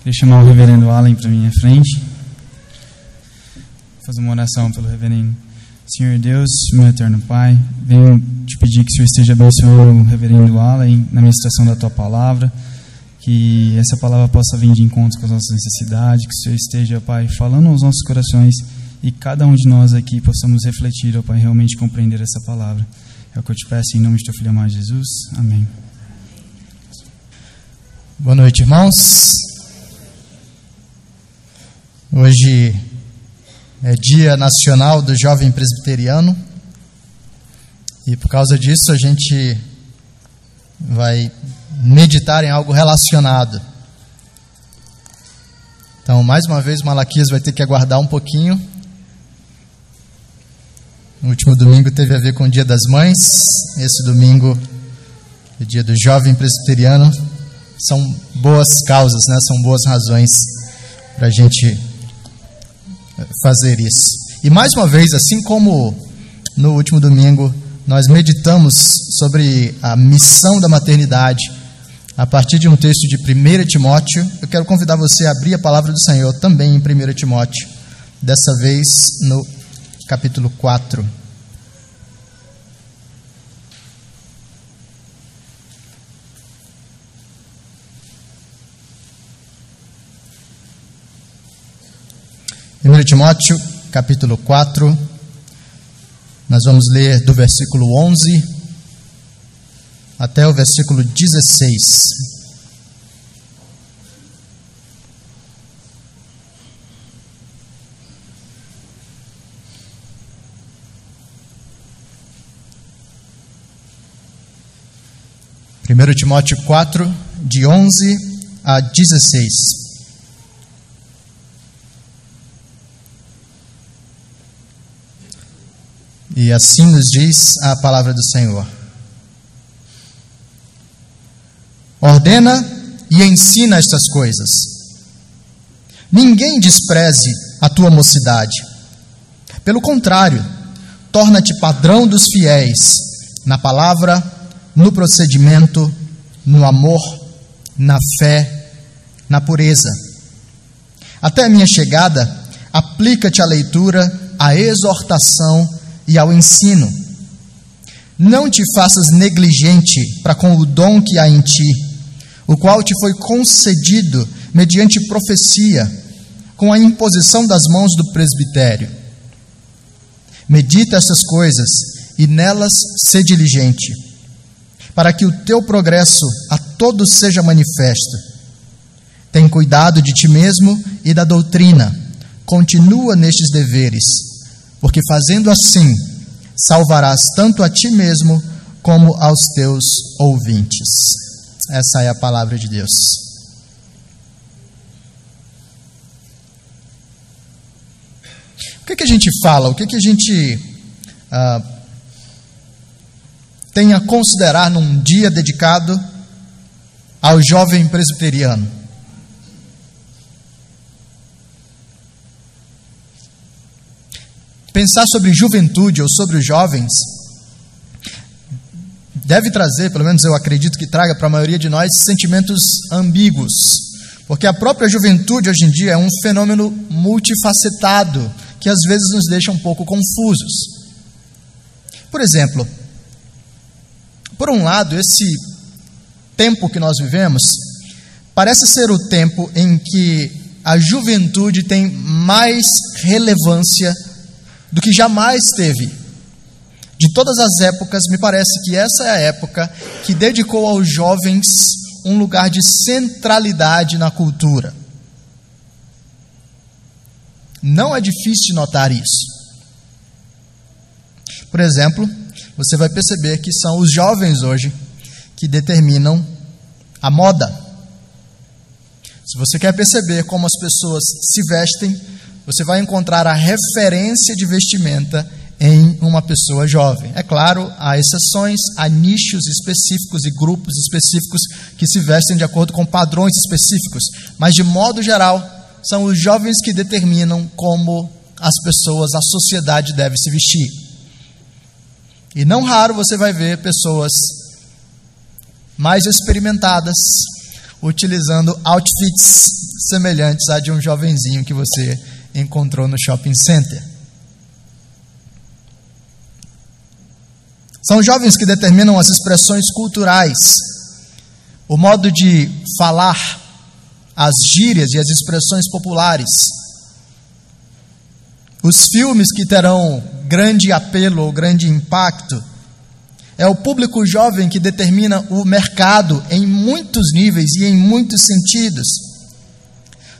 Queria chamar o reverendo Allen para minha frente. Fazer uma oração pelo reverendo. Senhor Deus, meu eterno Pai, venho te pedir que o Senhor esteja abençoando o reverendo Allen na ministração da tua palavra, que essa palavra possa vir de encontro com as nossas necessidades, que o Senhor esteja, Pai, falando aos nossos corações e cada um de nós aqui possamos refletir, ó Pai, realmente compreender essa palavra. É o que eu te peço em nome de teu filho amado Jesus. Amém. Boa noite, irmãos. Hoje é Dia Nacional do Jovem Presbiteriano e por causa disso a gente vai meditar em algo relacionado. Então, mais uma vez, Malaquias vai ter que aguardar um pouquinho. No último domingo teve a ver com o Dia das Mães, esse domingo o Dia do Jovem Presbiteriano. São boas causas, né? são boas razões para a gente fazer isso. E mais uma vez, assim como no último domingo, nós meditamos sobre a missão da maternidade a partir de um texto de 1 Timóteo. Eu quero convidar você a abrir a palavra do Senhor também em 1 Timóteo, dessa vez no capítulo 4. Primeiro Timóteo, capítulo 4, nós vamos ler do versículo 11 até o versículo 16. Primeiro Timóteo 4, de 11 a 16. E assim nos diz a palavra do Senhor. Ordena e ensina estas coisas. Ninguém despreze a tua mocidade. Pelo contrário, torna-te padrão dos fiéis na palavra, no procedimento, no amor, na fé, na pureza. Até a minha chegada, aplica-te à leitura, à exortação e ao ensino. Não te faças negligente para com o dom que há em ti, o qual te foi concedido mediante profecia, com a imposição das mãos do presbitério. Medita essas coisas e nelas sê diligente, para que o teu progresso a todos seja manifesto. Tem cuidado de ti mesmo e da doutrina, continua nestes deveres porque fazendo assim, salvarás tanto a ti mesmo como aos teus ouvintes. Essa é a palavra de Deus. O que, que a gente fala? O que, que a gente ah, tem a considerar num dia dedicado ao jovem presbiteriano? Pensar sobre juventude ou sobre os jovens deve trazer, pelo menos eu acredito que traga para a maioria de nós, sentimentos ambíguos. Porque a própria juventude hoje em dia é um fenômeno multifacetado que às vezes nos deixa um pouco confusos. Por exemplo, por um lado, esse tempo que nós vivemos parece ser o tempo em que a juventude tem mais relevância do que jamais teve. De todas as épocas, me parece que essa é a época que dedicou aos jovens um lugar de centralidade na cultura. Não é difícil notar isso. Por exemplo, você vai perceber que são os jovens hoje que determinam a moda. Se você quer perceber como as pessoas se vestem, você vai encontrar a referência de vestimenta em uma pessoa jovem. É claro, há exceções, há nichos específicos e grupos específicos que se vestem de acordo com padrões específicos, mas de modo geral, são os jovens que determinam como as pessoas, a sociedade deve se vestir. E não raro você vai ver pessoas mais experimentadas utilizando outfits semelhantes à de um jovenzinho que você encontrou no shopping center. São jovens que determinam as expressões culturais, o modo de falar, as gírias e as expressões populares. Os filmes que terão grande apelo ou grande impacto. É o público jovem que determina o mercado em muitos níveis e em muitos sentidos.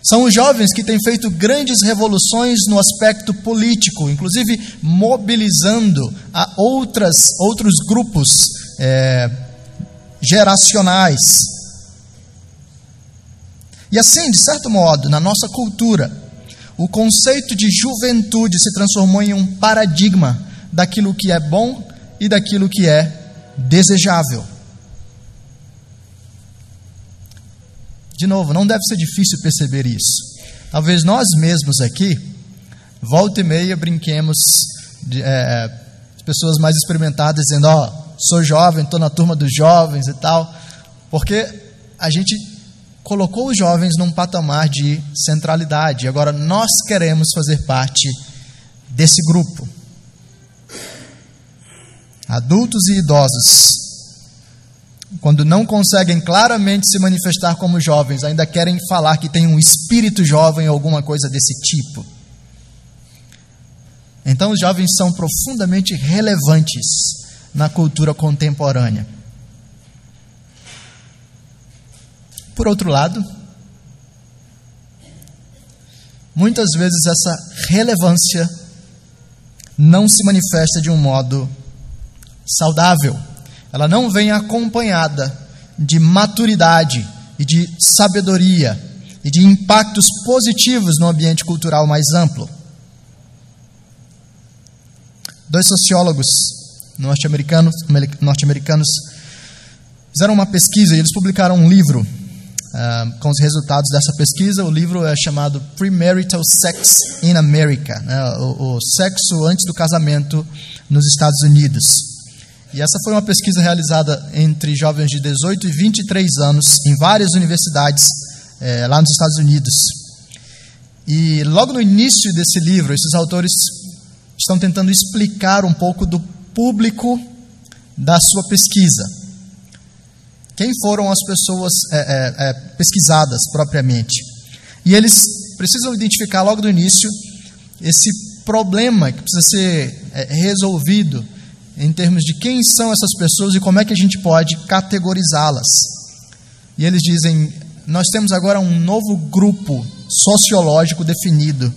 São os jovens que têm feito grandes revoluções no aspecto político, inclusive mobilizando a outras, outros grupos é, geracionais. E assim, de certo modo, na nossa cultura, o conceito de juventude se transformou em um paradigma daquilo que é bom e daquilo que é desejável. De novo, não deve ser difícil perceber isso. Talvez nós mesmos aqui, volta e meia, brinquemos de é, pessoas mais experimentadas dizendo: Ó, oh, sou jovem, estou na turma dos jovens e tal, porque a gente colocou os jovens num patamar de centralidade. Agora nós queremos fazer parte desse grupo. Adultos e idosos, quando não conseguem claramente se manifestar como jovens, ainda querem falar que tem um espírito jovem ou alguma coisa desse tipo. Então, os jovens são profundamente relevantes na cultura contemporânea. Por outro lado, muitas vezes essa relevância não se manifesta de um modo saudável. Ela não vem acompanhada de maturidade e de sabedoria e de impactos positivos no ambiente cultural mais amplo. Dois sociólogos norte-americanos norte fizeram uma pesquisa e eles publicaram um livro uh, com os resultados dessa pesquisa. O livro é chamado Premarital Sex in America, né? o, o sexo antes do casamento nos Estados Unidos. E essa foi uma pesquisa realizada entre jovens de 18 e 23 anos em várias universidades é, lá nos Estados Unidos. E logo no início desse livro, esses autores estão tentando explicar um pouco do público da sua pesquisa. Quem foram as pessoas é, é, pesquisadas propriamente? E eles precisam identificar logo no início esse problema que precisa ser resolvido em termos de quem são essas pessoas e como é que a gente pode categorizá-las. E eles dizem: nós temos agora um novo grupo sociológico definido,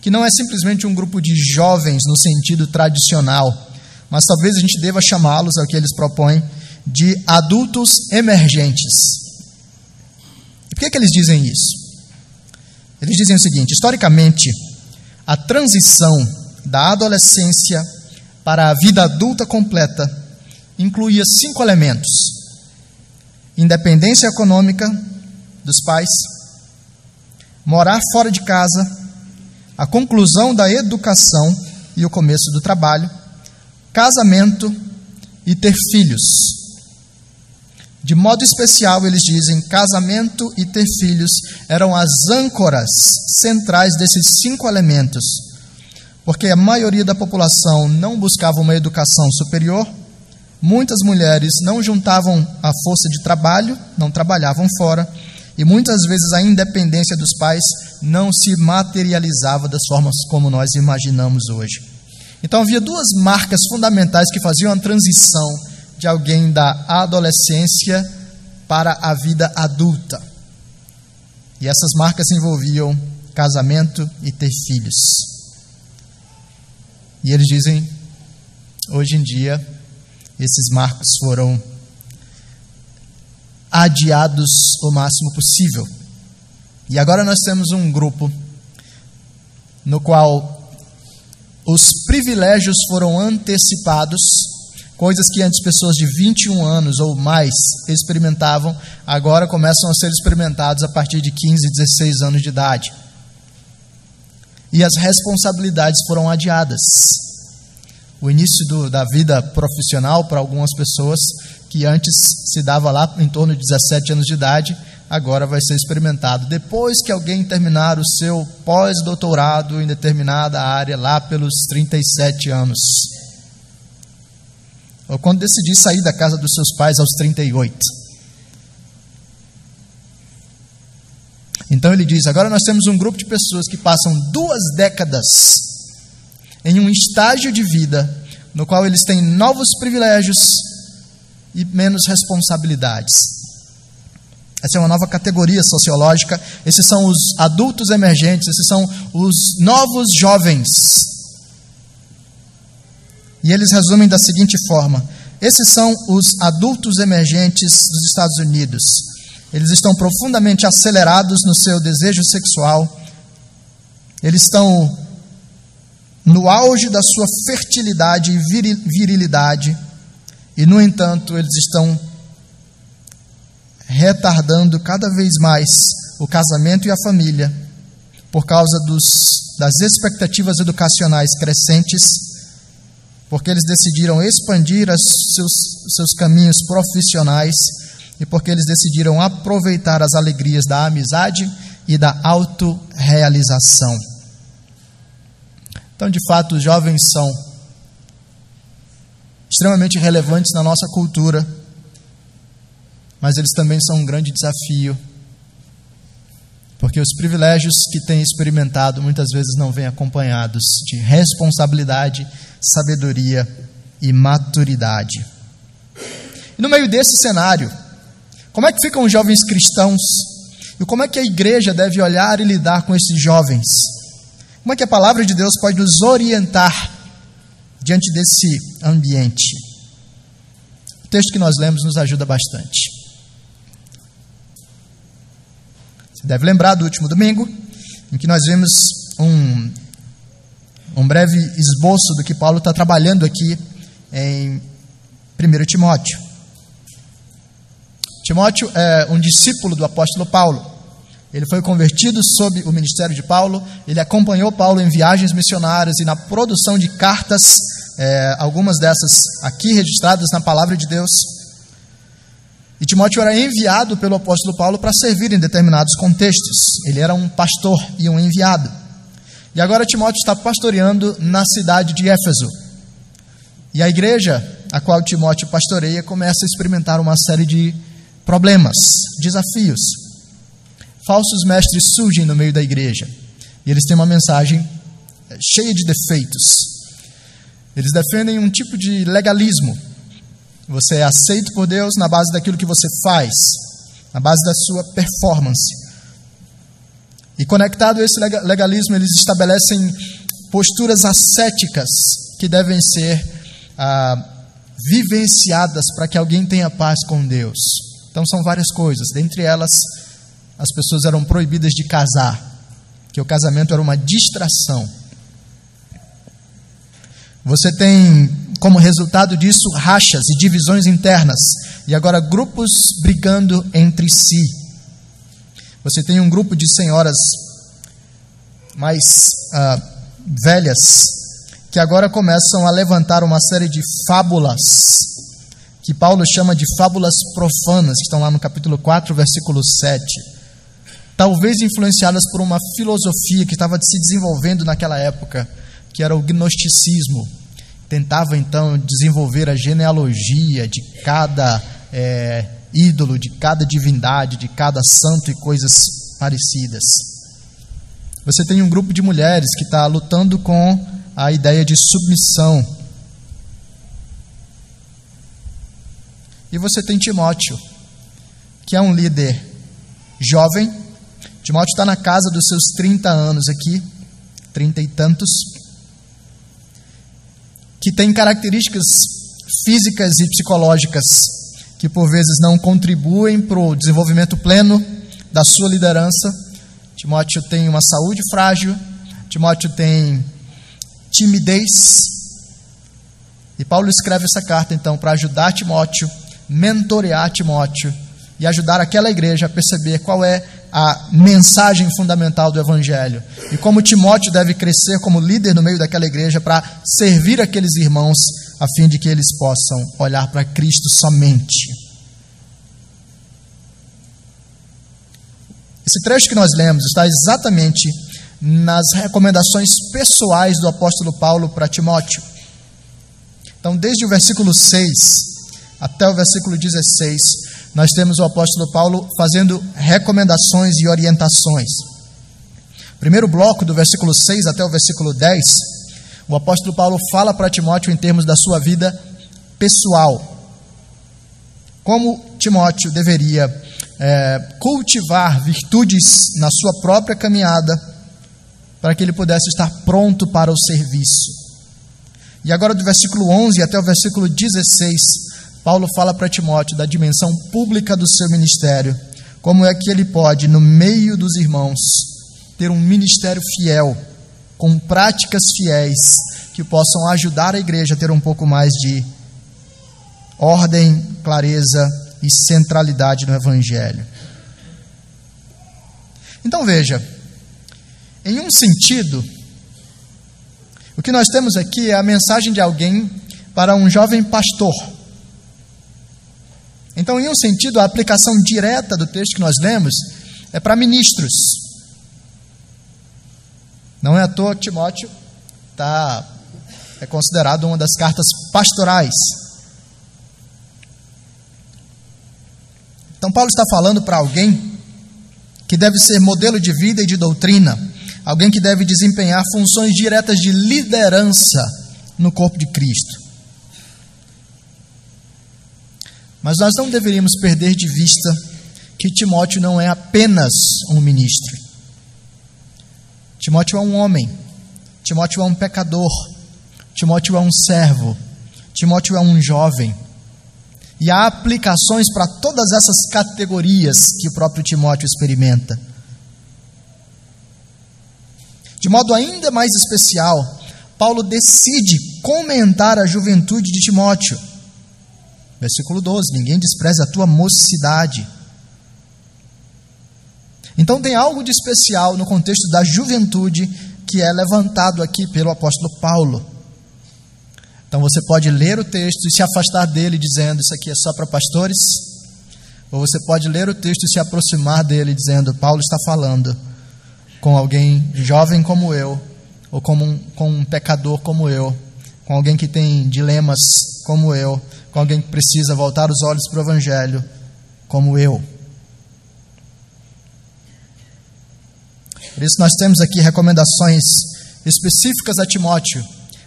que não é simplesmente um grupo de jovens no sentido tradicional, mas talvez a gente deva chamá-los, é o que eles propõem, de adultos emergentes. E por que, que eles dizem isso? Eles dizem o seguinte: historicamente, a transição da adolescência para a vida adulta completa incluía cinco elementos: independência econômica dos pais, morar fora de casa, a conclusão da educação e o começo do trabalho, casamento e ter filhos. De modo especial, eles dizem: casamento e ter filhos eram as âncoras centrais desses cinco elementos porque a maioria da população não buscava uma educação superior, muitas mulheres não juntavam a força de trabalho, não trabalhavam fora, e muitas vezes a independência dos pais não se materializava das formas como nós imaginamos hoje. Então havia duas marcas fundamentais que faziam a transição de alguém da adolescência para a vida adulta. E essas marcas envolviam casamento e ter filhos. E eles dizem, hoje em dia, esses marcos foram adiados o máximo possível. E agora nós temos um grupo no qual os privilégios foram antecipados, coisas que antes pessoas de 21 anos ou mais experimentavam, agora começam a ser experimentados a partir de 15, 16 anos de idade e as responsabilidades foram adiadas. O início do, da vida profissional para algumas pessoas que antes se dava lá em torno de 17 anos de idade, agora vai ser experimentado depois que alguém terminar o seu pós-doutorado em determinada área, lá pelos 37 anos. Ou quando decidir sair da casa dos seus pais aos 38. Então ele diz: agora nós temos um grupo de pessoas que passam duas décadas em um estágio de vida no qual eles têm novos privilégios e menos responsabilidades. Essa é uma nova categoria sociológica. Esses são os adultos emergentes, esses são os novos jovens. E eles resumem da seguinte forma: esses são os adultos emergentes dos Estados Unidos. Eles estão profundamente acelerados no seu desejo sexual. Eles estão no auge da sua fertilidade e virilidade. E, no entanto, eles estão retardando cada vez mais o casamento e a família por causa dos, das expectativas educacionais crescentes, porque eles decidiram expandir seus, seus caminhos profissionais e porque eles decidiram aproveitar as alegrias da amizade e da autorrealização. Então, de fato, os jovens são extremamente relevantes na nossa cultura, mas eles também são um grande desafio, porque os privilégios que têm experimentado muitas vezes não vêm acompanhados de responsabilidade, sabedoria e maturidade. E no meio desse cenário, como é que ficam os jovens cristãos? E como é que a igreja deve olhar e lidar com esses jovens? Como é que a palavra de Deus pode nos orientar diante desse ambiente? O texto que nós lemos nos ajuda bastante. Você deve lembrar do último domingo, em que nós vimos um, um breve esboço do que Paulo está trabalhando aqui em 1 Timóteo. Timóteo é um discípulo do apóstolo Paulo. Ele foi convertido sob o ministério de Paulo, ele acompanhou Paulo em viagens missionárias e na produção de cartas, é, algumas dessas aqui registradas na palavra de Deus. E Timóteo era enviado pelo apóstolo Paulo para servir em determinados contextos. Ele era um pastor e um enviado. E agora Timóteo está pastoreando na cidade de Éfeso. E a igreja a qual Timóteo pastoreia começa a experimentar uma série de problemas, desafios falsos mestres surgem no meio da igreja e eles têm uma mensagem eh, cheia de defeitos. Eles defendem um tipo de legalismo. Você é aceito por Deus na base daquilo que você faz, na base da sua performance. E conectado a esse legalismo, eles estabelecem posturas ascéticas que devem ser ah, vivenciadas para que alguém tenha paz com Deus. Então, são várias coisas, dentre elas, as pessoas eram proibidas de casar, que o casamento era uma distração. Você tem como resultado disso rachas e divisões internas, e agora grupos brigando entre si. Você tem um grupo de senhoras mais uh, velhas que agora começam a levantar uma série de fábulas que Paulo chama de fábulas profanas, que estão lá no capítulo 4, versículo 7 talvez influenciadas por uma filosofia que estava se desenvolvendo naquela época, que era o gnosticismo. Tentava então desenvolver a genealogia de cada é, ídolo, de cada divindade, de cada santo e coisas parecidas. Você tem um grupo de mulheres que está lutando com a ideia de submissão. E você tem Timóteo, que é um líder jovem, Timóteo está na casa dos seus 30 anos aqui, trinta e tantos, que tem características físicas e psicológicas que por vezes não contribuem para o desenvolvimento pleno da sua liderança. Timóteo tem uma saúde frágil, Timóteo tem timidez. E Paulo escreve essa carta então para ajudar Timóteo, mentorear Timóteo e ajudar aquela igreja a perceber qual é a mensagem fundamental do Evangelho. E como Timóteo deve crescer como líder no meio daquela igreja para servir aqueles irmãos, a fim de que eles possam olhar para Cristo somente. Esse trecho que nós lemos está exatamente nas recomendações pessoais do apóstolo Paulo para Timóteo. Então, desde o versículo 6 até o versículo 16, nós temos o apóstolo Paulo fazendo recomendações e orientações. Primeiro bloco, do versículo 6 até o versículo 10, o apóstolo Paulo fala para Timóteo em termos da sua vida pessoal. Como Timóteo deveria é, cultivar virtudes na sua própria caminhada, para que ele pudesse estar pronto para o serviço. E agora, do versículo 11 até o versículo 16, Paulo fala para Timóteo da dimensão pública do seu ministério, como é que ele pode, no meio dos irmãos, ter um ministério fiel, com práticas fiéis, que possam ajudar a igreja a ter um pouco mais de ordem, clareza e centralidade no Evangelho. Então veja, em um sentido, o que nós temos aqui é a mensagem de alguém para um jovem pastor então, em um sentido, a aplicação direta do texto que nós lemos é para ministros. Não é à toa que Timóteo tá, é considerado uma das cartas pastorais. Então, Paulo está falando para alguém que deve ser modelo de vida e de doutrina, alguém que deve desempenhar funções diretas de liderança no corpo de Cristo. Mas nós não deveríamos perder de vista que Timóteo não é apenas um ministro. Timóteo é um homem. Timóteo é um pecador. Timóteo é um servo. Timóteo é um jovem. E há aplicações para todas essas categorias que o próprio Timóteo experimenta. De modo ainda mais especial, Paulo decide comentar a juventude de Timóteo Versículo 12: Ninguém despreze a tua mocidade. Então tem algo de especial no contexto da juventude que é levantado aqui pelo apóstolo Paulo. Então você pode ler o texto e se afastar dele dizendo isso aqui é só para pastores, ou você pode ler o texto e se aproximar dele dizendo Paulo está falando com alguém jovem como eu, ou como um, com um pecador como eu, com alguém que tem dilemas como eu, com alguém que precisa voltar os olhos para o Evangelho, como eu. Por isso, nós temos aqui recomendações específicas a Timóteo,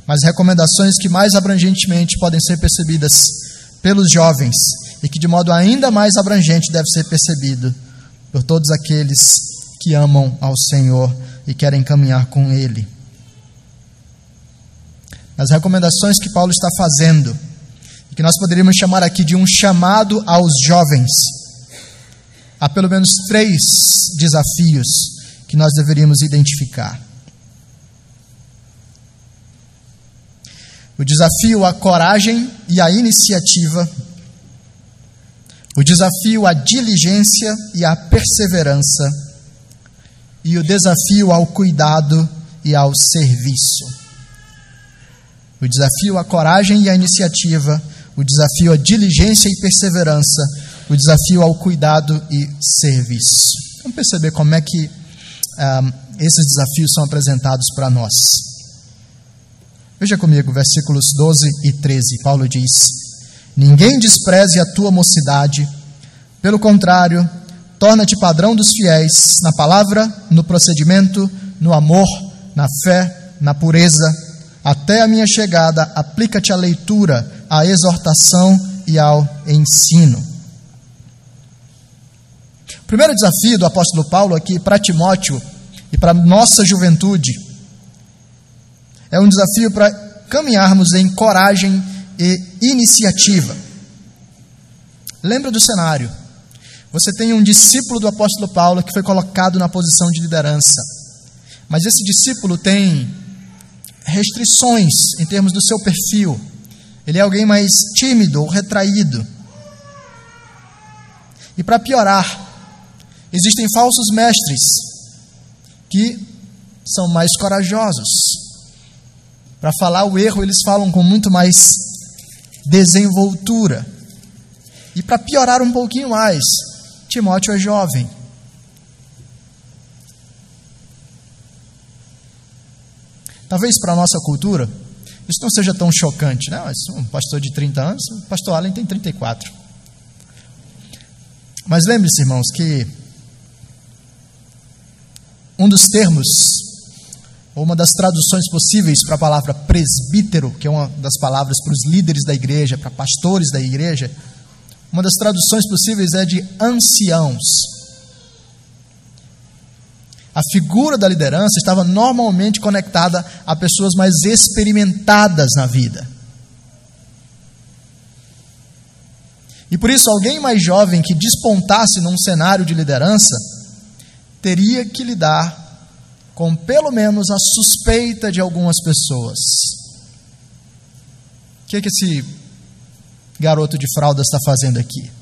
mas recomendações que mais abrangentemente podem ser percebidas pelos jovens e que de modo ainda mais abrangente deve ser percebido por todos aqueles que amam ao Senhor e querem caminhar com Ele. As recomendações que Paulo está fazendo que nós poderíamos chamar aqui de um chamado aos jovens. Há pelo menos três desafios que nós deveríamos identificar. O desafio à coragem e à iniciativa, o desafio à diligência e à perseverança, e o desafio ao cuidado e ao serviço. O desafio à coragem e à iniciativa, o desafio à diligência e perseverança, o desafio ao cuidado e serviço. Vamos perceber como é que um, esses desafios são apresentados para nós. Veja comigo, versículos 12 e 13. Paulo diz: Ninguém despreze a tua mocidade, pelo contrário, torna-te padrão dos fiéis na palavra, no procedimento, no amor, na fé, na pureza. Até a minha chegada, aplica-te à leitura à exortação e ao ensino. O primeiro desafio do apóstolo Paulo aqui para Timóteo e para nossa juventude é um desafio para caminharmos em coragem e iniciativa. Lembra do cenário. Você tem um discípulo do apóstolo Paulo que foi colocado na posição de liderança. Mas esse discípulo tem restrições em termos do seu perfil. Ele é alguém mais tímido ou retraído. E para piorar, existem falsos mestres que são mais corajosos. Para falar o erro, eles falam com muito mais desenvoltura. E para piorar um pouquinho mais, Timóteo é jovem. Talvez para a nossa cultura, isso não seja tão chocante, né? Um pastor de 30 anos, o pastor Allen tem 34. Mas lembre-se, irmãos, que um dos termos, ou uma das traduções possíveis para a palavra presbítero, que é uma das palavras para os líderes da igreja, para pastores da igreja, uma das traduções possíveis é de anciãos. A figura da liderança estava normalmente conectada a pessoas mais experimentadas na vida. E por isso, alguém mais jovem que despontasse num cenário de liderança teria que lidar com pelo menos a suspeita de algumas pessoas. O que, é que esse garoto de fralda está fazendo aqui?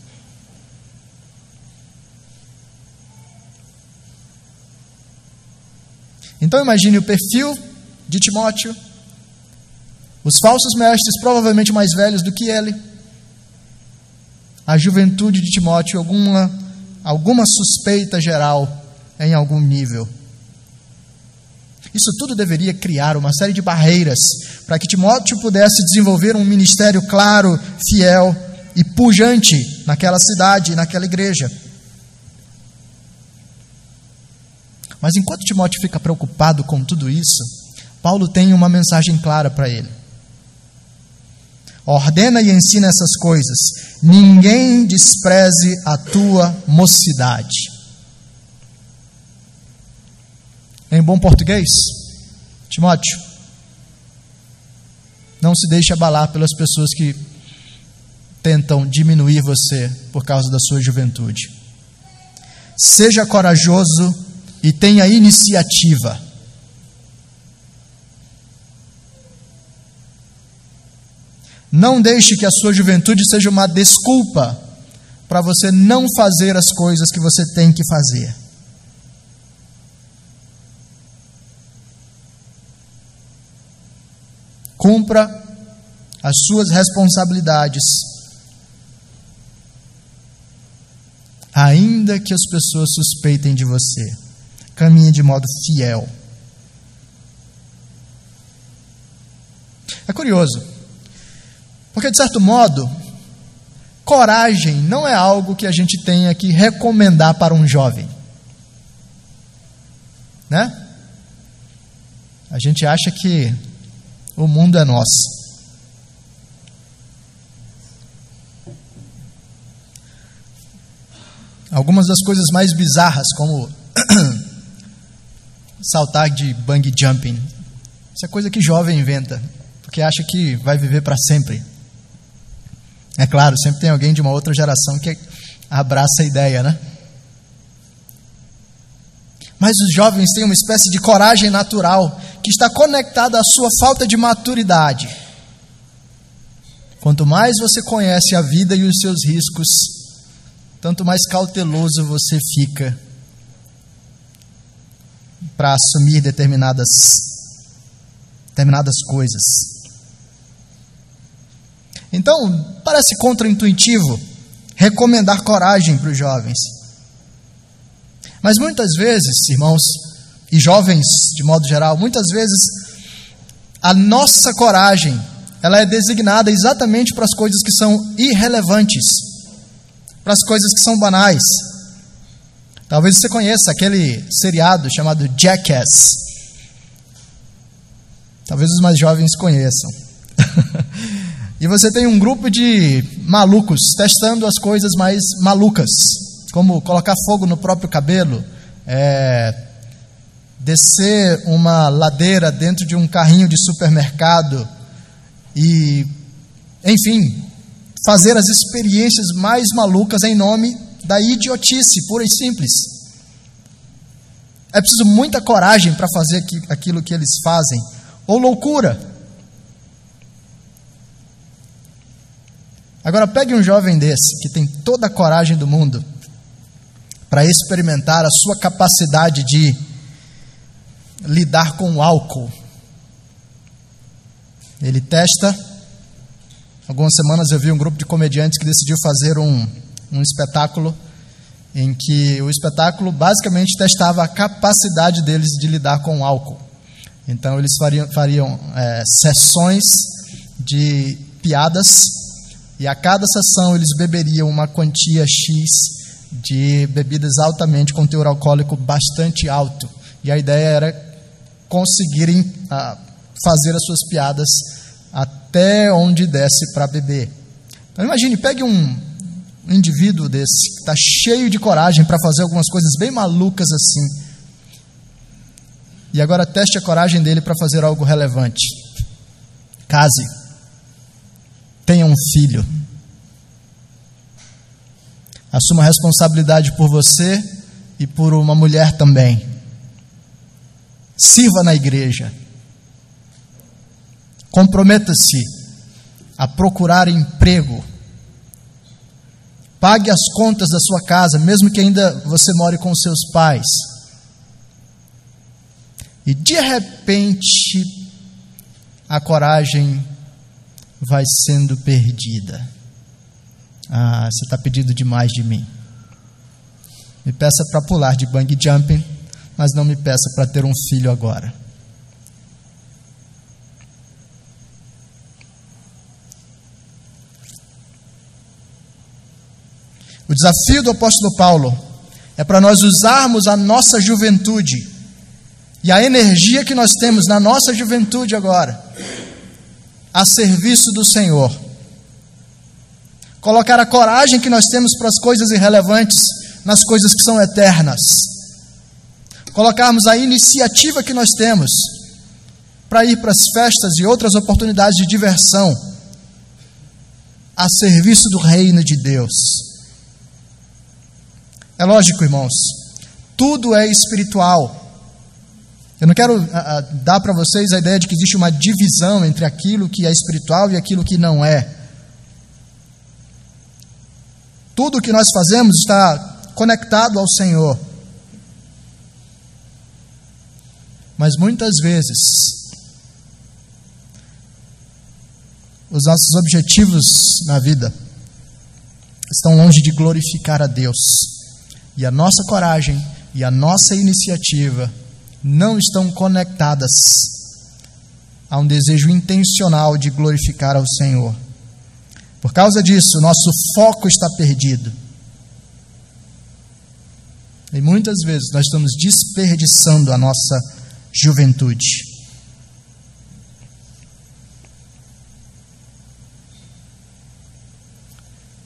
Então imagine o perfil de Timóteo, os falsos mestres, provavelmente mais velhos do que ele, a juventude de Timóteo, alguma, alguma suspeita geral em algum nível. Isso tudo deveria criar uma série de barreiras para que Timóteo pudesse desenvolver um ministério claro, fiel e pujante naquela cidade, naquela igreja. Mas enquanto Timóteo fica preocupado com tudo isso, Paulo tem uma mensagem clara para ele. Ordena e ensina essas coisas. Ninguém despreze a tua mocidade. Em bom português, Timóteo, não se deixe abalar pelas pessoas que tentam diminuir você por causa da sua juventude. Seja corajoso e tenha iniciativa. Não deixe que a sua juventude seja uma desculpa para você não fazer as coisas que você tem que fazer. Cumpra as suas responsabilidades, ainda que as pessoas suspeitem de você. Caminhe de modo fiel. É curioso. Porque, de certo modo, coragem não é algo que a gente tenha que recomendar para um jovem. Né? A gente acha que o mundo é nosso. Algumas das coisas mais bizarras, como saltar de bungee jumping, isso é coisa que jovem inventa, porque acha que vai viver para sempre. É claro, sempre tem alguém de uma outra geração que abraça a ideia, né? Mas os jovens têm uma espécie de coragem natural que está conectada à sua falta de maturidade. Quanto mais você conhece a vida e os seus riscos, tanto mais cauteloso você fica para assumir determinadas determinadas coisas. Então, parece contraintuitivo recomendar coragem para os jovens. Mas muitas vezes, irmãos, e jovens de modo geral, muitas vezes a nossa coragem, ela é designada exatamente para as coisas que são irrelevantes, para as coisas que são banais. Talvez você conheça aquele seriado chamado Jackass. Talvez os mais jovens conheçam. E você tem um grupo de malucos testando as coisas mais malucas, como colocar fogo no próprio cabelo, é, descer uma ladeira dentro de um carrinho de supermercado e, enfim, fazer as experiências mais malucas em nome da idiotice pura e simples. É preciso muita coragem para fazer aquilo que eles fazem, ou loucura. Agora, pegue um jovem desse, que tem toda a coragem do mundo, para experimentar a sua capacidade de lidar com o álcool. Ele testa. Algumas semanas eu vi um grupo de comediantes que decidiu fazer um, um espetáculo em que o espetáculo basicamente testava a capacidade deles de lidar com o álcool. Então eles fariam, fariam é, sessões de piadas e a cada sessão eles beberiam uma quantia X de bebidas altamente com teor alcoólico bastante alto. E a ideia era conseguirem ah, fazer as suas piadas até onde desce para beber. Então imagine, pegue um, um indivíduo desse que está cheio de coragem para fazer algumas coisas bem malucas assim. E agora teste a coragem dele para fazer algo relevante. Case. Tenha um filho. Assuma responsabilidade por você e por uma mulher também. Sirva na igreja. Comprometa-se a procurar emprego. Pague as contas da sua casa, mesmo que ainda você more com seus pais. E de repente, a coragem vai sendo perdida. Ah, você está pedindo demais de mim. Me peça para pular de bang jumping, mas não me peça para ter um filho agora. O desafio do apóstolo Paulo é para nós usarmos a nossa juventude e a energia que nós temos na nossa juventude agora a serviço do Senhor colocar a coragem que nós temos para as coisas irrelevantes nas coisas que são eternas, colocarmos a iniciativa que nós temos para ir para as festas e outras oportunidades de diversão a serviço do reino de Deus. É lógico, irmãos, tudo é espiritual. Eu não quero a, a, dar para vocês a ideia de que existe uma divisão entre aquilo que é espiritual e aquilo que não é. Tudo o que nós fazemos está conectado ao Senhor. Mas muitas vezes, os nossos objetivos na vida estão longe de glorificar a Deus. E a nossa coragem e a nossa iniciativa não estão conectadas a um desejo intencional de glorificar ao Senhor. Por causa disso, nosso foco está perdido. E muitas vezes nós estamos desperdiçando a nossa juventude.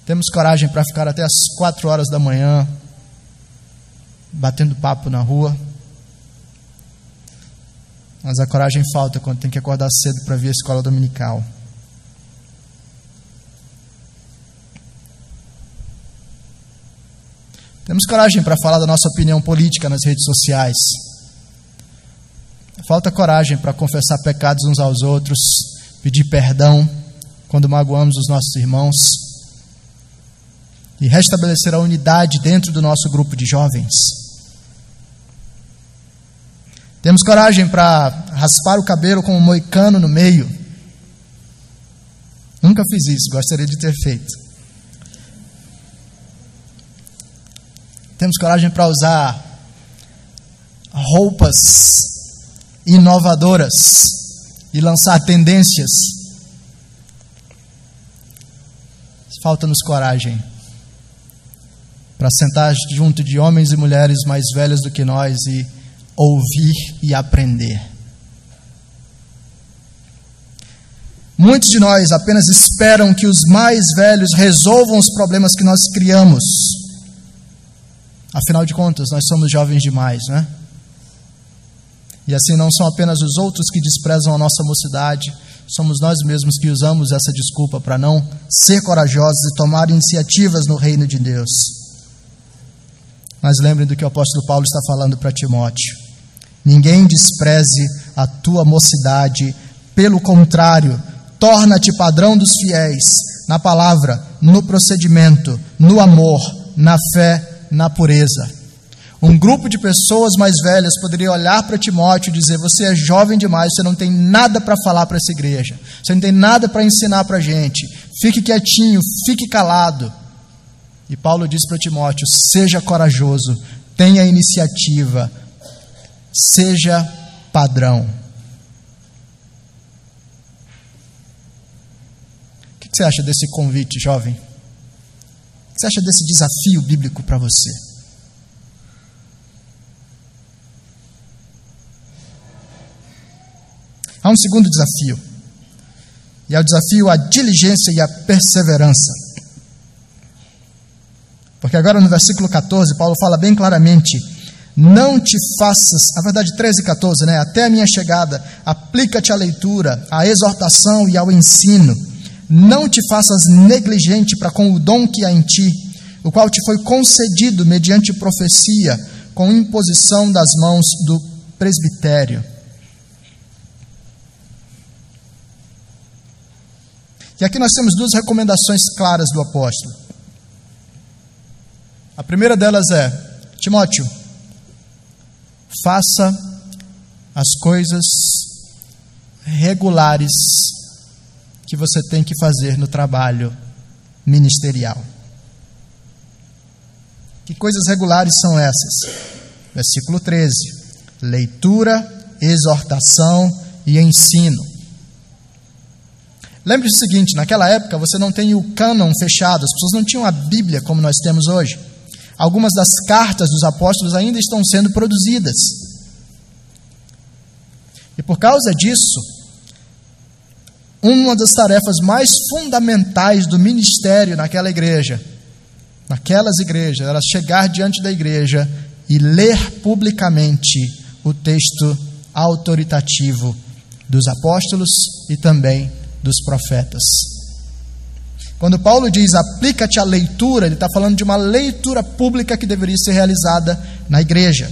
Temos coragem para ficar até as quatro horas da manhã, batendo papo na rua. Mas a coragem falta quando tem que acordar cedo para vir à escola dominical. Temos coragem para falar da nossa opinião política nas redes sociais. Falta coragem para confessar pecados uns aos outros, pedir perdão quando magoamos os nossos irmãos e restabelecer a unidade dentro do nosso grupo de jovens. Temos coragem para raspar o cabelo com um moicano no meio. Nunca fiz isso, gostaria de ter feito. Temos coragem para usar roupas inovadoras e lançar tendências. Falta-nos coragem para sentar junto de homens e mulheres mais velhos do que nós e ouvir e aprender. Muitos de nós apenas esperam que os mais velhos resolvam os problemas que nós criamos Afinal de contas, nós somos jovens demais, né? E assim não são apenas os outros que desprezam a nossa mocidade, somos nós mesmos que usamos essa desculpa para não ser corajosos e tomar iniciativas no reino de Deus. Mas lembrem do que o apóstolo Paulo está falando para Timóteo. Ninguém despreze a tua mocidade, pelo contrário, torna-te padrão dos fiéis na palavra, no procedimento, no amor, na fé na pureza. Um grupo de pessoas mais velhas poderia olhar para Timóteo e dizer: Você é jovem demais, você não tem nada para falar para essa igreja, você não tem nada para ensinar para a gente. Fique quietinho, fique calado. E Paulo diz para Timóteo: seja corajoso, tenha iniciativa, seja padrão. O que você acha desse convite, jovem? O que você acha desse desafio bíblico para você? Há um segundo desafio, e é o desafio à diligência e à perseverança. Porque agora no versículo 14, Paulo fala bem claramente: Não te faças, na verdade 13 e 14, né? Até a minha chegada, aplica-te à leitura, à exortação e ao ensino. Não te faças negligente para com o dom que há em ti, o qual te foi concedido mediante profecia, com imposição das mãos do presbitério. E aqui nós temos duas recomendações claras do apóstolo. A primeira delas é: Timóteo, faça as coisas regulares que você tem que fazer no trabalho ministerial. Que coisas regulares são essas? Versículo 13: leitura, exortação e ensino. Lembre-se o seguinte: naquela época você não tem o cânon fechado, as pessoas não tinham a Bíblia como nós temos hoje. Algumas das cartas dos apóstolos ainda estão sendo produzidas. E por causa disso, uma das tarefas mais fundamentais do ministério naquela igreja, naquelas igrejas, era chegar diante da igreja e ler publicamente o texto autoritativo dos apóstolos e também dos profetas. Quando Paulo diz aplica-te à leitura, ele está falando de uma leitura pública que deveria ser realizada na igreja.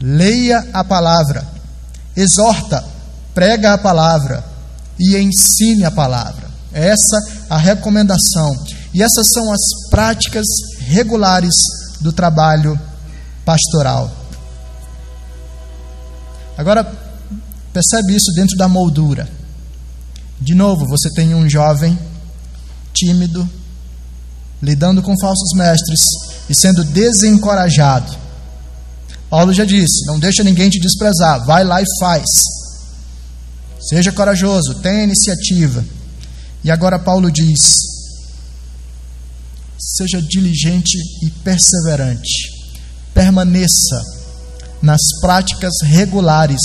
Leia a palavra, exorta, prega a palavra e ensine a palavra. Essa a recomendação. E essas são as práticas regulares do trabalho pastoral. Agora, percebe isso dentro da moldura. De novo, você tem um jovem tímido, lidando com falsos mestres e sendo desencorajado. Paulo já disse: não deixa ninguém te desprezar, vai lá e faz. Seja corajoso, tenha iniciativa. E agora Paulo diz: seja diligente e perseverante, permaneça nas práticas regulares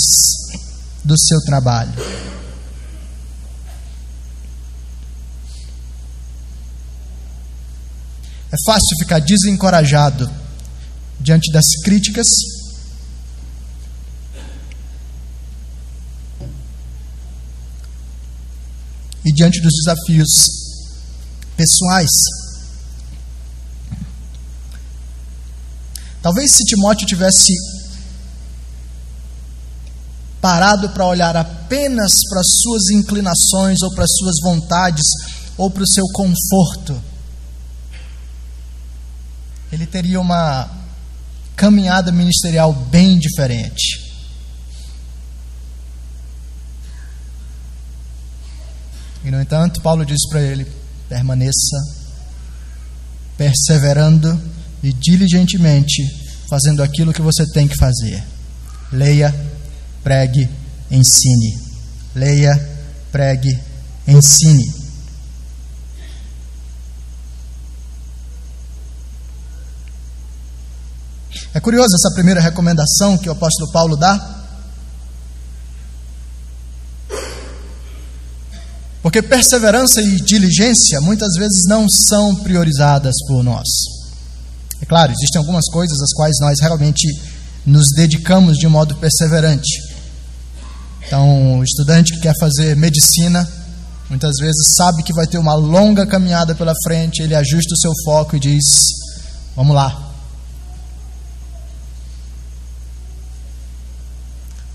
do seu trabalho. É fácil ficar desencorajado diante das críticas. E diante dos desafios pessoais. Talvez se Timóteo tivesse parado para olhar apenas para as suas inclinações ou para as suas vontades ou para o seu conforto, ele teria uma caminhada ministerial bem diferente. E, no entanto, Paulo diz para ele: permaneça perseverando e diligentemente fazendo aquilo que você tem que fazer. Leia, pregue, ensine. Leia, pregue, ensine. É curioso essa primeira recomendação que o apóstolo Paulo dá. Porque perseverança e diligência muitas vezes não são priorizadas por nós. É claro, existem algumas coisas às quais nós realmente nos dedicamos de modo perseverante. Então, o estudante que quer fazer medicina, muitas vezes sabe que vai ter uma longa caminhada pela frente, ele ajusta o seu foco e diz: Vamos lá,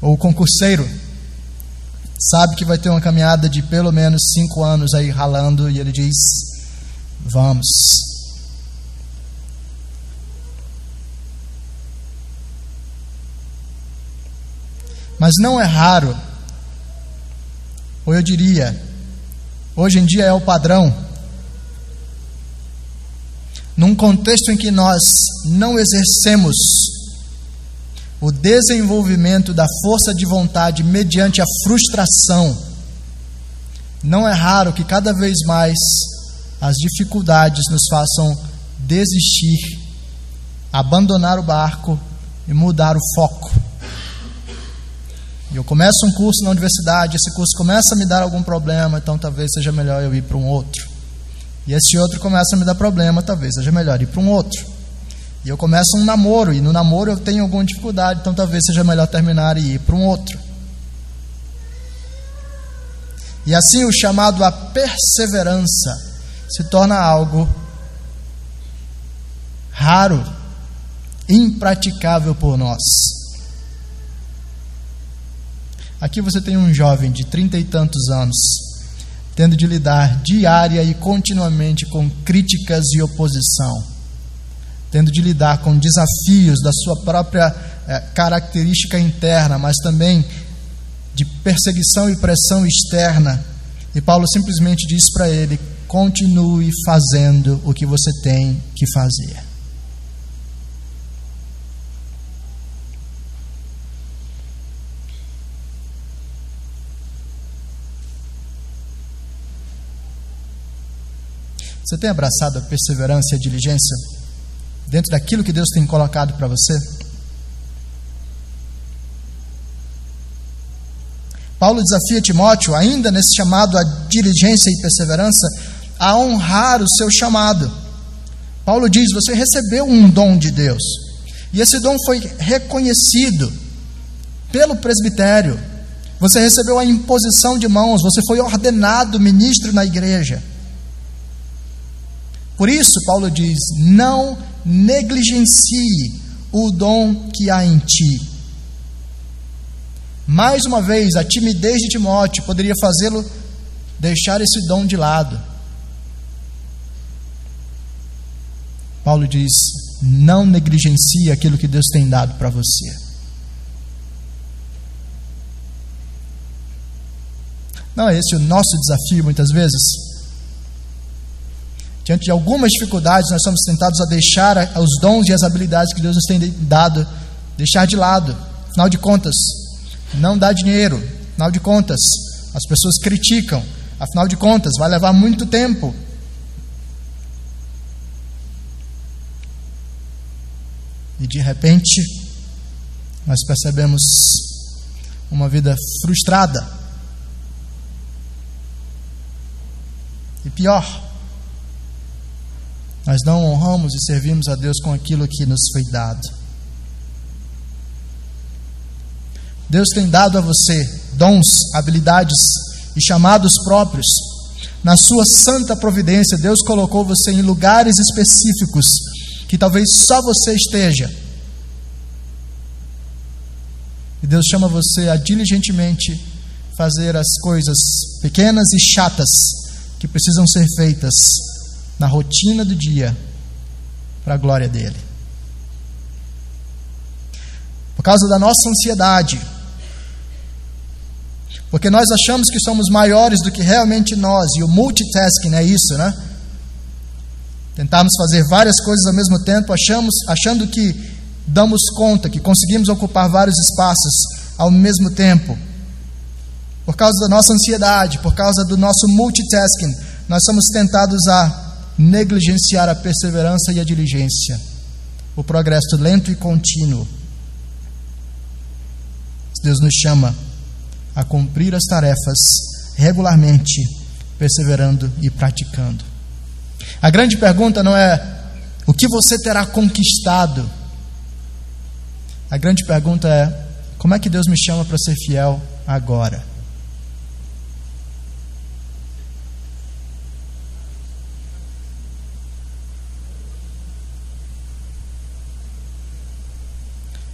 ou concurseiro sabe que vai ter uma caminhada de pelo menos cinco anos aí ralando e ele diz: Vamos. Mas não é raro, ou eu diria, hoje em dia é o padrão, num contexto em que nós não exercemos o desenvolvimento da força de vontade mediante a frustração, não é raro que cada vez mais as dificuldades nos façam desistir, abandonar o barco e mudar o foco. Eu começo um curso na universidade, esse curso começa a me dar algum problema, então talvez seja melhor eu ir para um outro. E esse outro começa a me dar problema, talvez seja melhor ir para um outro. E eu começo um namoro, e no namoro eu tenho alguma dificuldade, então talvez seja melhor terminar e ir para um outro. E assim o chamado a perseverança se torna algo raro, impraticável por nós. Aqui você tem um jovem de trinta e tantos anos, tendo de lidar diária e continuamente com críticas e oposição, tendo de lidar com desafios da sua própria eh, característica interna, mas também de perseguição e pressão externa. E Paulo simplesmente diz para ele: continue fazendo o que você tem que fazer. Você tem abraçado a perseverança e a diligência dentro daquilo que Deus tem colocado para você? Paulo desafia Timóteo, ainda nesse chamado a diligência e perseverança, a honrar o seu chamado. Paulo diz: Você recebeu um dom de Deus, e esse dom foi reconhecido pelo presbitério. Você recebeu a imposição de mãos, você foi ordenado ministro na igreja. Por isso, Paulo diz: não negligencie o dom que há em ti. Mais uma vez, a timidez de Timóteo poderia fazê-lo deixar esse dom de lado. Paulo diz: não negligencie aquilo que Deus tem dado para você. Não é esse o nosso desafio muitas vezes? Diante de algumas dificuldades, nós somos tentados a deixar os dons e as habilidades que Deus nos tem dado, deixar de lado. Afinal de contas, não dá dinheiro. Afinal de contas, as pessoas criticam. Afinal de contas, vai levar muito tempo. E de repente, nós percebemos uma vida frustrada. E pior, nós não honramos e servimos a Deus com aquilo que nos foi dado. Deus tem dado a você dons, habilidades e chamados próprios. Na sua santa providência, Deus colocou você em lugares específicos que talvez só você esteja. E Deus chama você a diligentemente fazer as coisas pequenas e chatas que precisam ser feitas na rotina do dia para a glória dele. Por causa da nossa ansiedade, porque nós achamos que somos maiores do que realmente nós, e o multitasking é isso, né? Tentarmos fazer várias coisas ao mesmo tempo, achamos, achando que damos conta, que conseguimos ocupar vários espaços ao mesmo tempo. Por causa da nossa ansiedade, por causa do nosso multitasking, nós somos tentados a negligenciar a perseverança e a diligência, o progresso lento e contínuo. Deus nos chama a cumprir as tarefas regularmente, perseverando e praticando. A grande pergunta não é o que você terá conquistado. A grande pergunta é como é que Deus me chama para ser fiel agora?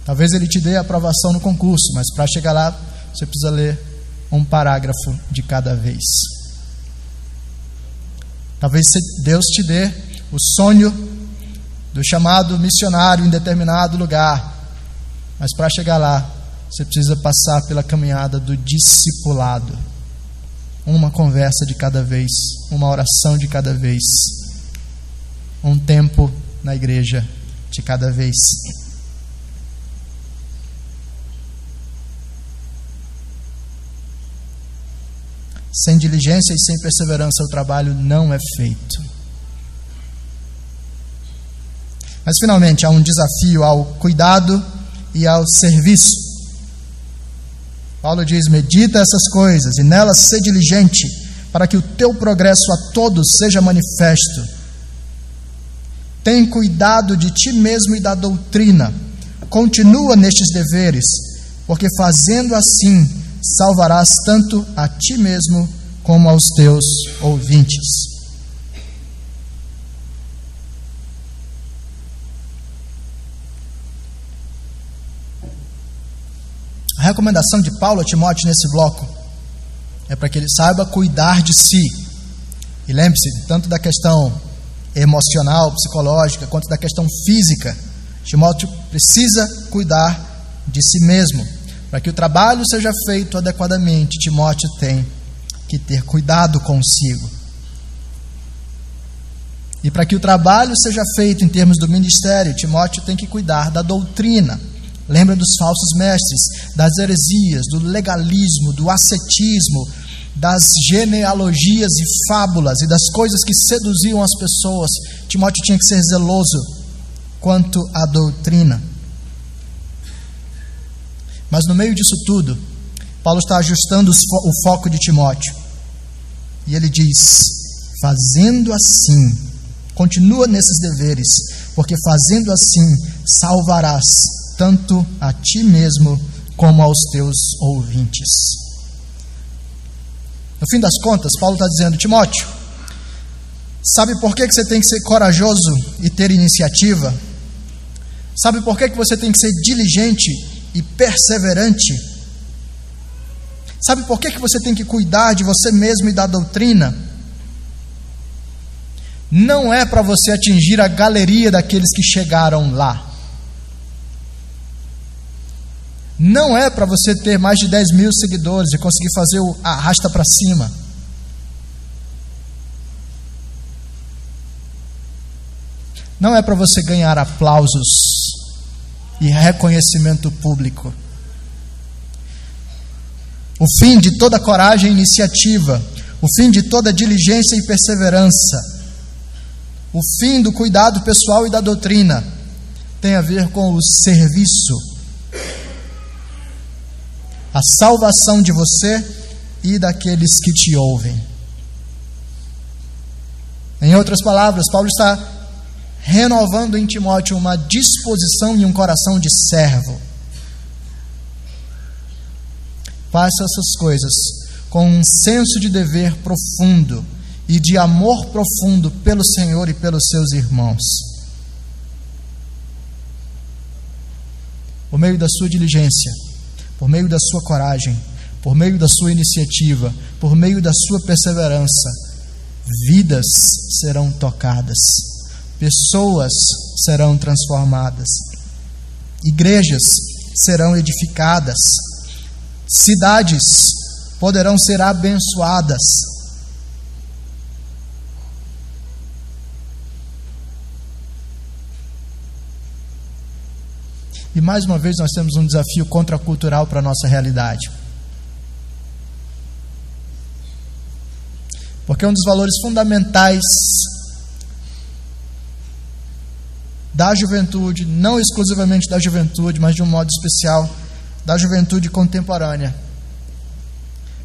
Talvez ele te dê a aprovação no concurso, mas para chegar lá, você precisa ler um parágrafo de cada vez. Talvez Deus te dê o sonho do chamado missionário em determinado lugar, mas para chegar lá, você precisa passar pela caminhada do discipulado. Uma conversa de cada vez, uma oração de cada vez, um tempo na igreja de cada vez. Sem diligência e sem perseverança o trabalho não é feito. Mas finalmente há um desafio ao cuidado e ao serviço. Paulo diz: medita essas coisas e nelas ser diligente, para que o teu progresso a todos seja manifesto. Tem cuidado de ti mesmo e da doutrina. Continua nestes deveres, porque fazendo assim salvarás tanto a ti mesmo como aos teus ouvintes. A recomendação de Paulo a Timóteo nesse bloco é para que ele saiba cuidar de si. E lembre-se, tanto da questão emocional, psicológica, quanto da questão física, Timóteo precisa cuidar de si mesmo. Para que o trabalho seja feito adequadamente, Timóteo tem que ter cuidado consigo. E para que o trabalho seja feito em termos do ministério, Timóteo tem que cuidar da doutrina. Lembra dos falsos mestres, das heresias, do legalismo, do ascetismo, das genealogias e fábulas e das coisas que seduziam as pessoas. Timóteo tinha que ser zeloso quanto à doutrina. Mas no meio disso tudo, Paulo está ajustando o foco de Timóteo. E ele diz: fazendo assim, continua nesses deveres, porque fazendo assim salvarás tanto a ti mesmo como aos teus ouvintes. No fim das contas, Paulo está dizendo: Timóteo, sabe por que, que você tem que ser corajoso e ter iniciativa? Sabe por que, que você tem que ser diligente e perseverante? Sabe por que, que você tem que cuidar de você mesmo e da doutrina? Não é para você atingir a galeria daqueles que chegaram lá. Não é para você ter mais de 10 mil seguidores e conseguir fazer o arrasta para cima. Não é para você ganhar aplausos e reconhecimento público. O fim de toda coragem e iniciativa, o fim de toda diligência e perseverança, o fim do cuidado pessoal e da doutrina tem a ver com o serviço a salvação de você e daqueles que te ouvem. Em outras palavras, Paulo está renovando em Timóteo uma disposição e um coração de servo. Faça essas coisas com um senso de dever profundo e de amor profundo pelo Senhor e pelos seus irmãos. Por meio da sua diligência, por meio da sua coragem, por meio da sua iniciativa, por meio da sua perseverança, vidas serão tocadas, pessoas serão transformadas, igrejas serão edificadas, cidades poderão ser abençoadas, E mais uma vez nós temos um desafio contracultural para a nossa realidade. Porque um dos valores fundamentais da juventude, não exclusivamente da juventude, mas de um modo especial da juventude contemporânea,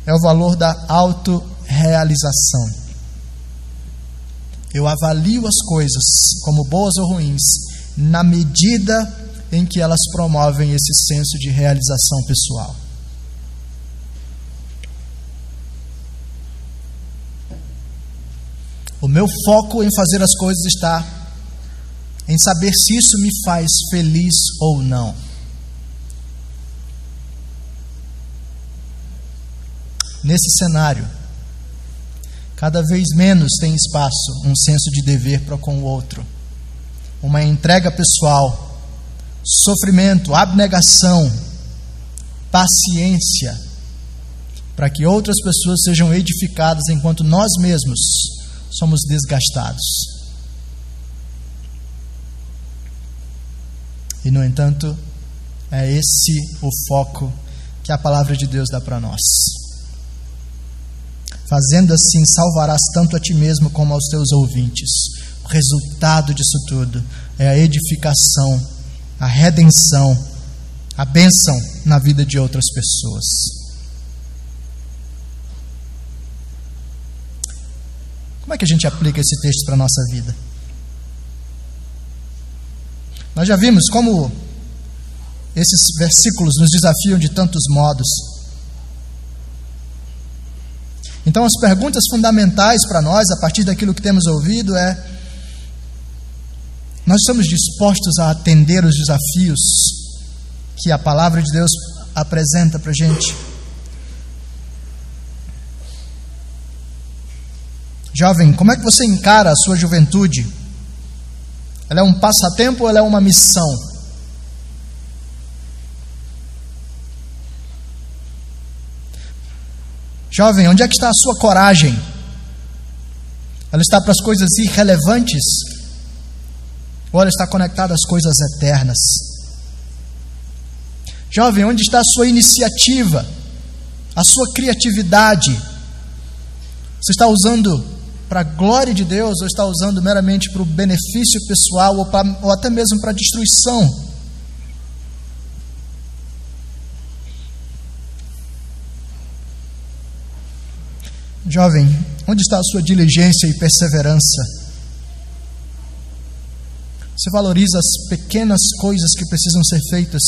é o valor da autorrealização. Eu avalio as coisas como boas ou ruins na medida em que elas promovem esse senso de realização pessoal. O meu foco em fazer as coisas está em saber se isso me faz feliz ou não. Nesse cenário, cada vez menos tem espaço um senso de dever para com o outro, uma entrega pessoal sofrimento, abnegação, paciência, para que outras pessoas sejam edificadas enquanto nós mesmos somos desgastados. E, no entanto, é esse o foco que a palavra de Deus dá para nós. Fazendo assim, salvarás tanto a ti mesmo como aos teus ouvintes. O resultado disso tudo é a edificação, a redenção, a bênção na vida de outras pessoas. Como é que a gente aplica esse texto para a nossa vida? Nós já vimos como esses versículos nos desafiam de tantos modos. Então, as perguntas fundamentais para nós, a partir daquilo que temos ouvido, é: nós estamos dispostos a atender os desafios que a palavra de Deus apresenta para a gente? Jovem, como é que você encara a sua juventude? Ela é um passatempo ou ela é uma missão? Jovem, onde é que está a sua coragem? Ela está para as coisas irrelevantes? Ou ela está conectada às coisas eternas? Jovem, onde está a sua iniciativa? A sua criatividade? Você está usando para a glória de Deus ou está usando meramente para o benefício pessoal ou, para, ou até mesmo para a destruição? Jovem, onde está a sua diligência e perseverança? Você valoriza as pequenas coisas que precisam ser feitas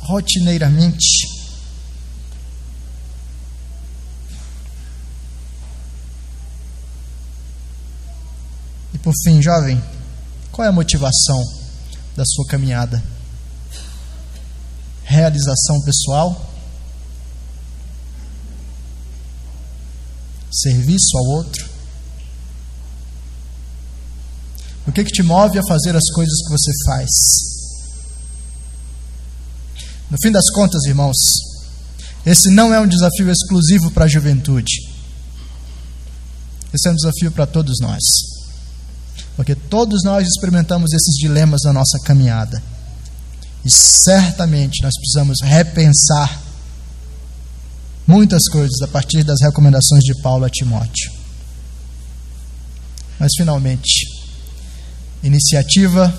rotineiramente? Por fim, jovem, qual é a motivação da sua caminhada? Realização pessoal? serviço ao outro? O que, que te move a fazer as coisas que você faz? No fim das contas, irmãos, esse não é um desafio exclusivo para a juventude. Esse é um desafio para todos nós. Porque todos nós experimentamos esses dilemas na nossa caminhada. E certamente nós precisamos repensar muitas coisas a partir das recomendações de Paulo a Timóteo. Mas finalmente, iniciativa,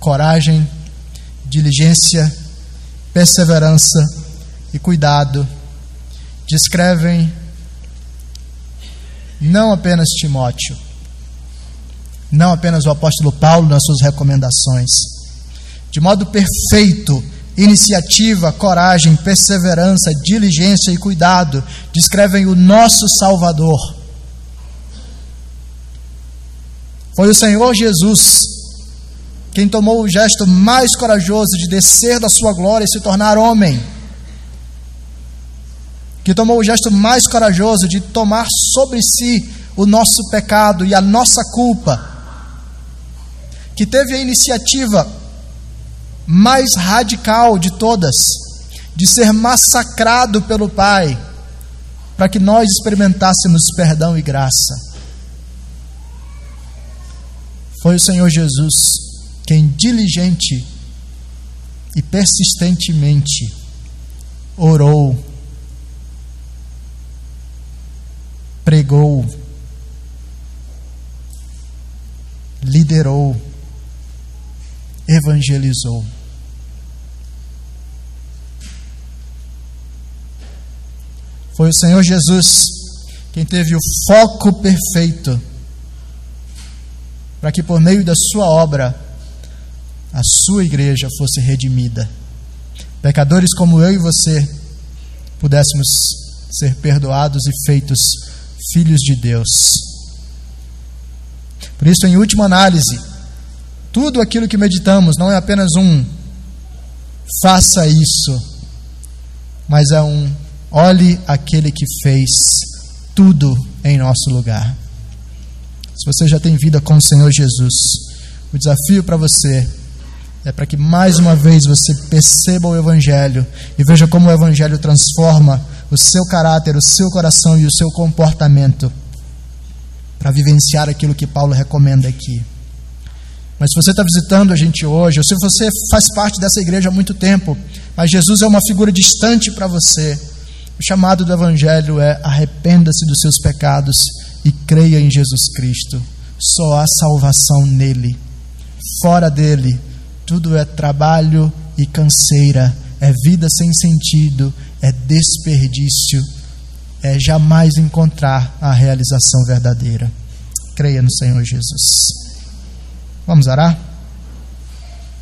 coragem, diligência, perseverança e cuidado descrevem não apenas Timóteo, não apenas o apóstolo Paulo nas suas recomendações, de modo perfeito Iniciativa, coragem, perseverança, diligência e cuidado descrevem o nosso Salvador. Foi o Senhor Jesus quem tomou o gesto mais corajoso de descer da sua glória e se tornar homem. Que tomou o gesto mais corajoso de tomar sobre si o nosso pecado e a nossa culpa. Que teve a iniciativa mais radical de todas, de ser massacrado pelo Pai, para que nós experimentássemos perdão e graça. Foi o Senhor Jesus quem diligente e persistentemente orou, pregou, liderou, evangelizou. Foi o Senhor Jesus quem teve o foco perfeito para que por meio da sua obra a sua igreja fosse redimida. Pecadores como eu e você pudéssemos ser perdoados e feitos filhos de Deus. Por isso, em última análise, tudo aquilo que meditamos não é apenas um faça isso, mas é um olhe aquele que fez tudo em nosso lugar. Se você já tem vida com o Senhor Jesus, o desafio para você é para que mais uma vez você perceba o Evangelho e veja como o Evangelho transforma o seu caráter, o seu coração e o seu comportamento para vivenciar aquilo que Paulo recomenda aqui. Mas se você está visitando a gente hoje, ou se você faz parte dessa igreja há muito tempo, mas Jesus é uma figura distante para você, O chamado do Evangelho é arrependa-se dos seus pecados e creia em Jesus Cristo. Só há salvação nele. Fora dele, tudo é trabalho e canseira, é vida sem sentido, é desperdício, é jamais encontrar a realização verdadeira. Creia no Senhor Jesus. Vamos orar?